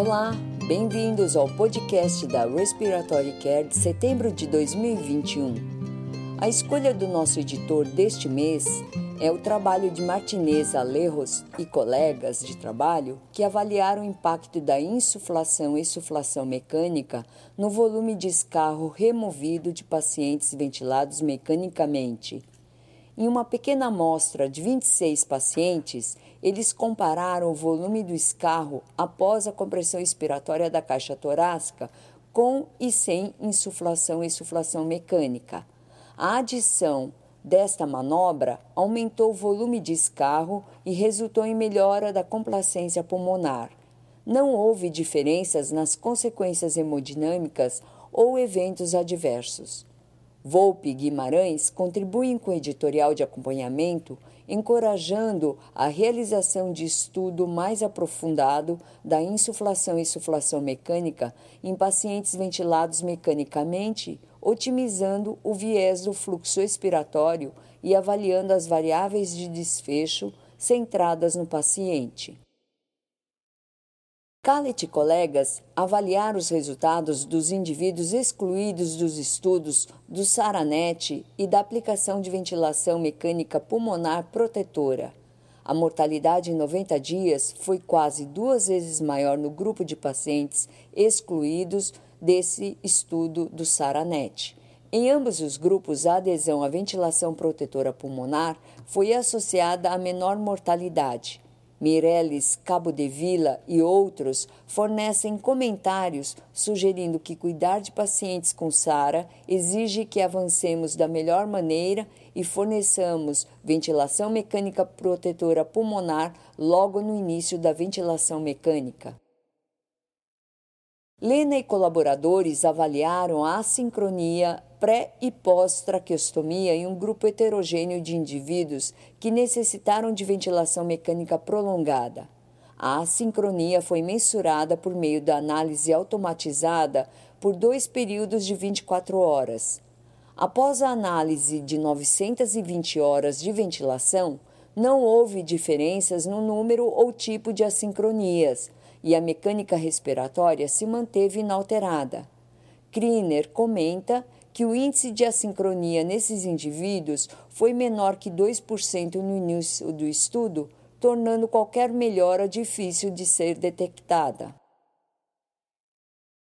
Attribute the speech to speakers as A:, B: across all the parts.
A: Olá, bem-vindos ao podcast da Respiratory Care de setembro de 2021. A escolha do nosso editor deste mês é o trabalho de Martinez Alerros e colegas de trabalho que avaliaram o impacto da insuflação e suflação mecânica no volume de escarro removido de pacientes ventilados mecanicamente. Em uma pequena amostra de 26 pacientes, eles compararam o volume do escarro após a compressão expiratória da caixa torácica com e sem insuflação e suflação mecânica. A adição desta manobra aumentou o volume de escarro e resultou em melhora da complacência pulmonar. Não houve diferenças nas consequências hemodinâmicas ou eventos adversos. Volpe e Guimarães contribuem com o editorial de acompanhamento, encorajando a realização de estudo mais aprofundado da insuflação e suflação mecânica em pacientes ventilados mecanicamente, otimizando o viés do fluxo expiratório e avaliando as variáveis de desfecho centradas no paciente. Callet e colegas avaliaram os resultados dos indivíduos excluídos dos estudos do SARANET e da aplicação de ventilação mecânica pulmonar protetora. A mortalidade em 90 dias foi quase duas vezes maior no grupo de pacientes excluídos desse estudo do SARANET. Em ambos os grupos, a adesão à ventilação protetora pulmonar foi associada a menor mortalidade. Mireles Cabo de Vila e outros fornecem comentários sugerindo que cuidar de pacientes com SARA exige que avancemos da melhor maneira e forneçamos ventilação mecânica protetora pulmonar logo no início da ventilação mecânica. Lena e colaboradores avaliaram a assincronia pré e pós-traqueostomia em um grupo heterogêneo de indivíduos que necessitaram de ventilação mecânica prolongada. A assincronia foi mensurada por meio da análise automatizada por dois períodos de 24 horas. Após a análise de 920 horas de ventilação, não houve diferenças no número ou tipo de assincronias e a mecânica respiratória se manteve inalterada. Kriner comenta que o índice de assincronia nesses indivíduos foi menor que 2% no início do estudo, tornando qualquer melhora difícil de ser detectada.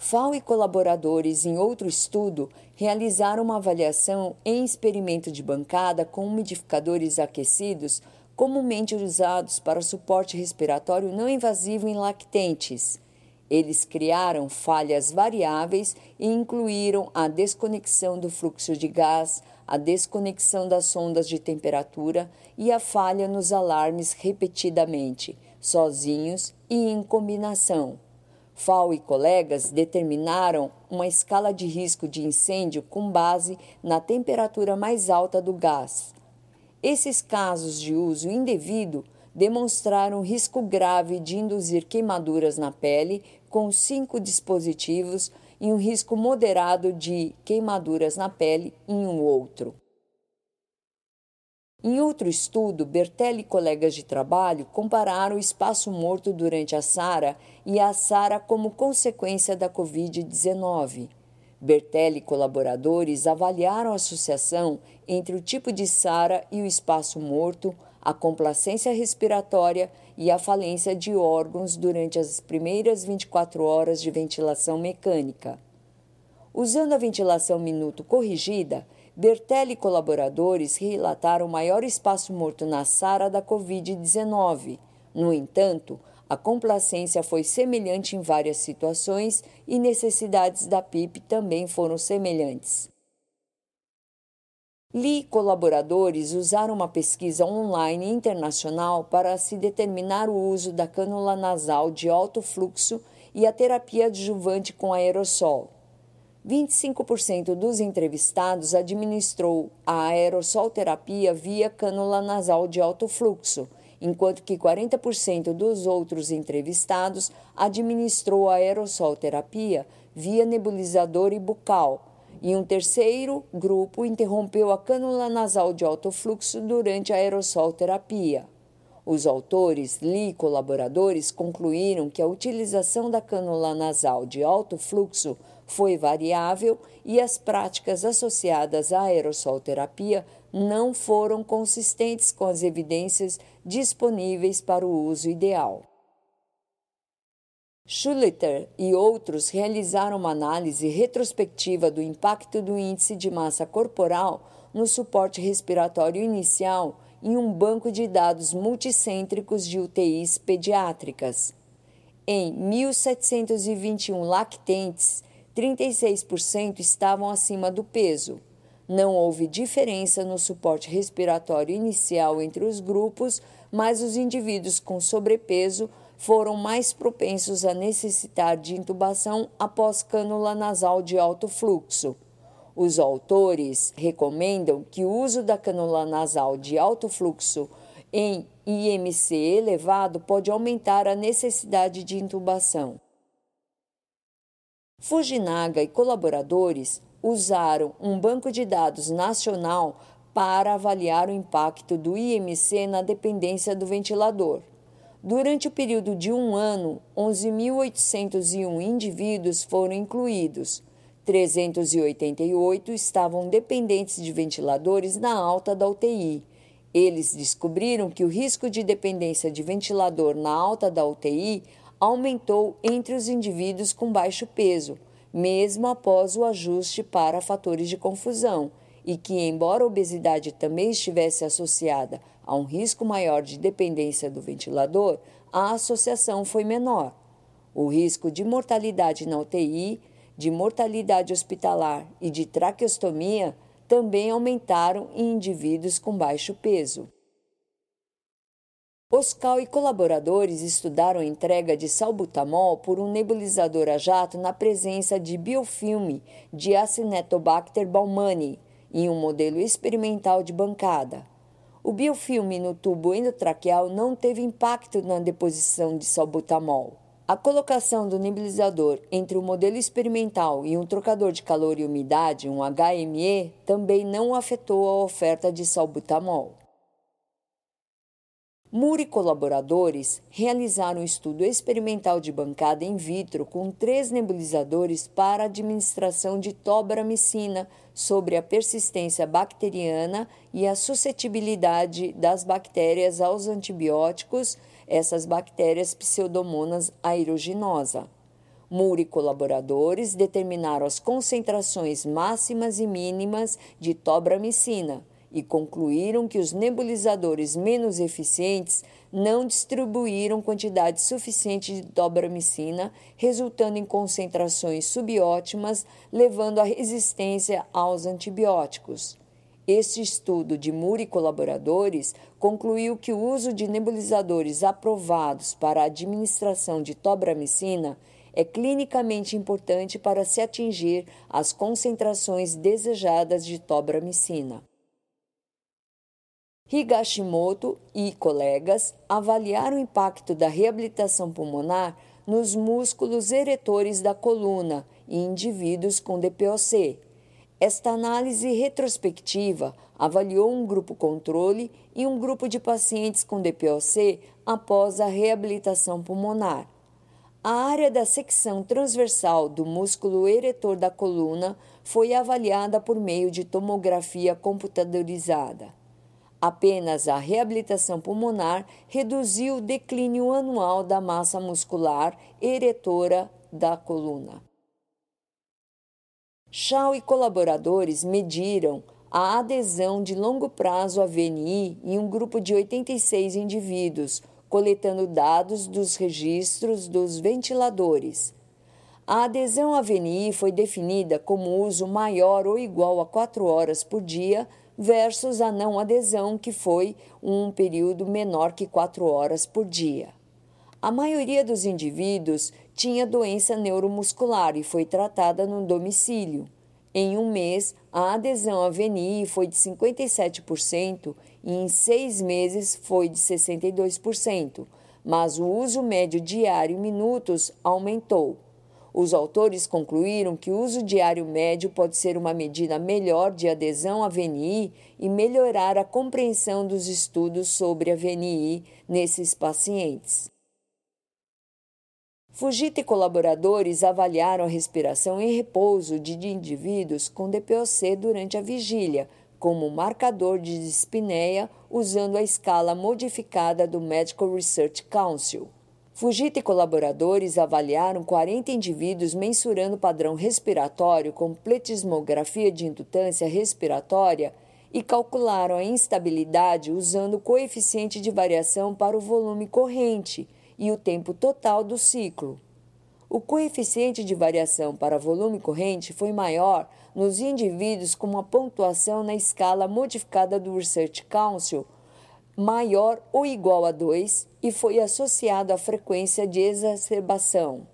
A: FAO e colaboradores, em outro estudo, realizaram uma avaliação em experimento de bancada com umidificadores aquecidos comumente usados para suporte respiratório não invasivo em lactentes. Eles criaram falhas variáveis e incluíram a desconexão do fluxo de gás, a desconexão das sondas de temperatura e a falha nos alarmes repetidamente, sozinhos e em combinação. FAO e colegas determinaram uma escala de risco de incêndio com base na temperatura mais alta do gás. Esses casos de uso indevido demonstraram risco grave de induzir queimaduras na pele com cinco dispositivos e um risco moderado de queimaduras na pele em um outro. Em outro estudo, Bertelli e colegas de trabalho compararam o espaço morto durante a SARA e a SARA como consequência da Covid-19. Bertelli e colaboradores avaliaram a associação entre o tipo de SARA e o espaço morto, a complacência respiratória e a falência de órgãos durante as primeiras 24 horas de ventilação mecânica. Usando a ventilação minuto corrigida, Bertelli e colaboradores relataram maior espaço morto na SARA da Covid-19. No entanto, a complacência foi semelhante em várias situações e necessidades da PIP também foram semelhantes. Lee e colaboradores usaram uma pesquisa online internacional para se determinar o uso da cânula nasal de alto fluxo e a terapia adjuvante com aerossol. 25% dos entrevistados administrou a aerossol terapia via cânula nasal de alto fluxo enquanto que 40% dos outros entrevistados administrou a aerossol terapia via nebulizador e bucal, e um terceiro grupo interrompeu a cânula nasal de alto fluxo durante a aerossol terapia. Os autores, Lee e colaboradores concluíram que a utilização da cânula nasal de alto fluxo foi variável e as práticas associadas à aerossol terapia não foram consistentes com as evidências disponíveis para o uso ideal. Schulter e outros realizaram uma análise retrospectiva do impacto do índice de massa corporal no suporte respiratório inicial em um banco de dados multicêntricos de UTIs pediátricas. Em 1.721 lactentes, 36% estavam acima do peso. Não houve diferença no suporte respiratório inicial entre os grupos, mas os indivíduos com sobrepeso foram mais propensos a necessitar de intubação após cânula nasal de alto fluxo. Os autores recomendam que o uso da cânula nasal de alto fluxo em IMC elevado pode aumentar a necessidade de intubação. Fujinaga e colaboradores usaram um banco de dados nacional para avaliar o impacto do IMC na dependência do ventilador. Durante o período de um ano, 11.801 indivíduos foram incluídos. 388 estavam dependentes de ventiladores na alta da UTI. Eles descobriram que o risco de dependência de ventilador na alta da UTI aumentou entre os indivíduos com baixo peso, mesmo após o ajuste para fatores de confusão, e que, embora a obesidade também estivesse associada a um risco maior de dependência do ventilador, a associação foi menor. O risco de mortalidade na UTI de mortalidade hospitalar e de traqueostomia também aumentaram em indivíduos com baixo peso. Oscal e colaboradores estudaram a entrega de salbutamol por um nebulizador a jato na presença de biofilme de Acinetobacter baumannii em um modelo experimental de bancada. O biofilme no tubo endotraqueal não teve impacto na deposição de salbutamol. A colocação do nebulizador entre o modelo experimental e um trocador de calor e umidade, um HME, também não afetou a oferta de salbutamol. Moore e colaboradores realizaram um estudo experimental de bancada in vitro com três nebulizadores para administração de tobramicina sobre a persistência bacteriana e a suscetibilidade das bactérias aos antibióticos essas bactérias pseudomonas aeruginosa. Moore e colaboradores determinaram as concentrações máximas e mínimas de tobramicina e concluíram que os nebulizadores menos eficientes não distribuíram quantidade suficiente de tobramicina, resultando em concentrações subótimas, levando à resistência aos antibióticos. Este estudo de Moore e colaboradores concluiu que o uso de nebulizadores aprovados para a administração de tobramicina é clinicamente importante para se atingir as concentrações desejadas de tobramicina. Higashimoto e colegas avaliaram o impacto da reabilitação pulmonar nos músculos eretores da coluna em indivíduos com DPOC esta análise retrospectiva avaliou um grupo controle e um grupo de pacientes com DPOC após a reabilitação pulmonar. A área da secção transversal do músculo eretor da coluna foi avaliada por meio de tomografia computadorizada. Apenas a reabilitação pulmonar reduziu o declínio anual da massa muscular eretora da coluna. Shaw e colaboradores mediram a adesão de longo prazo à VNI em um grupo de 86 indivíduos, coletando dados dos registros dos ventiladores. A adesão à VNI foi definida como uso maior ou igual a 4 horas por dia versus a não adesão, que foi um período menor que 4 horas por dia. A maioria dos indivíduos tinha doença neuromuscular e foi tratada no domicílio. Em um mês, a adesão à VNI foi de 57% e em seis meses foi de 62%, mas o uso médio diário em minutos aumentou. Os autores concluíram que o uso diário médio pode ser uma medida melhor de adesão à VNI e melhorar a compreensão dos estudos sobre a VNI nesses pacientes. Fujita e colaboradores avaliaram a respiração em repouso de indivíduos com DPOC durante a vigília, como marcador de dispneia, usando a escala modificada do Medical Research Council. Fujita e colaboradores avaliaram 40 indivíduos mensurando padrão respiratório com pletismografia de indutância respiratória e calcularam a instabilidade usando o coeficiente de variação para o volume corrente e o tempo total do ciclo. O coeficiente de variação para volume corrente foi maior nos indivíduos com uma pontuação na escala modificada do Research Council maior ou igual a 2 e foi associado à frequência de exacerbação.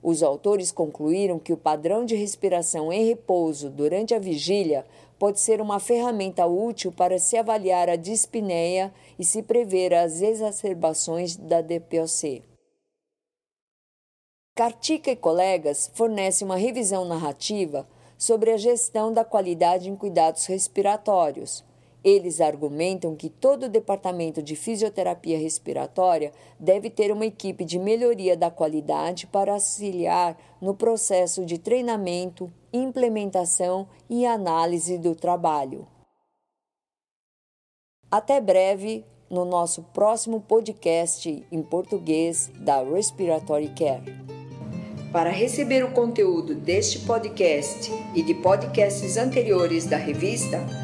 A: Os autores concluíram que o padrão de respiração em repouso durante a vigília pode ser uma ferramenta útil para se avaliar a dispneia e se prever as exacerbações da DPOC. Kartika e colegas fornecem uma revisão narrativa sobre a gestão da qualidade em cuidados respiratórios eles argumentam que todo departamento de fisioterapia respiratória deve ter uma equipe de melhoria da qualidade para auxiliar no processo de treinamento, implementação e análise do trabalho. Até breve no nosso próximo podcast em português da Respiratory Care. Para receber o conteúdo deste podcast e de podcasts anteriores da revista,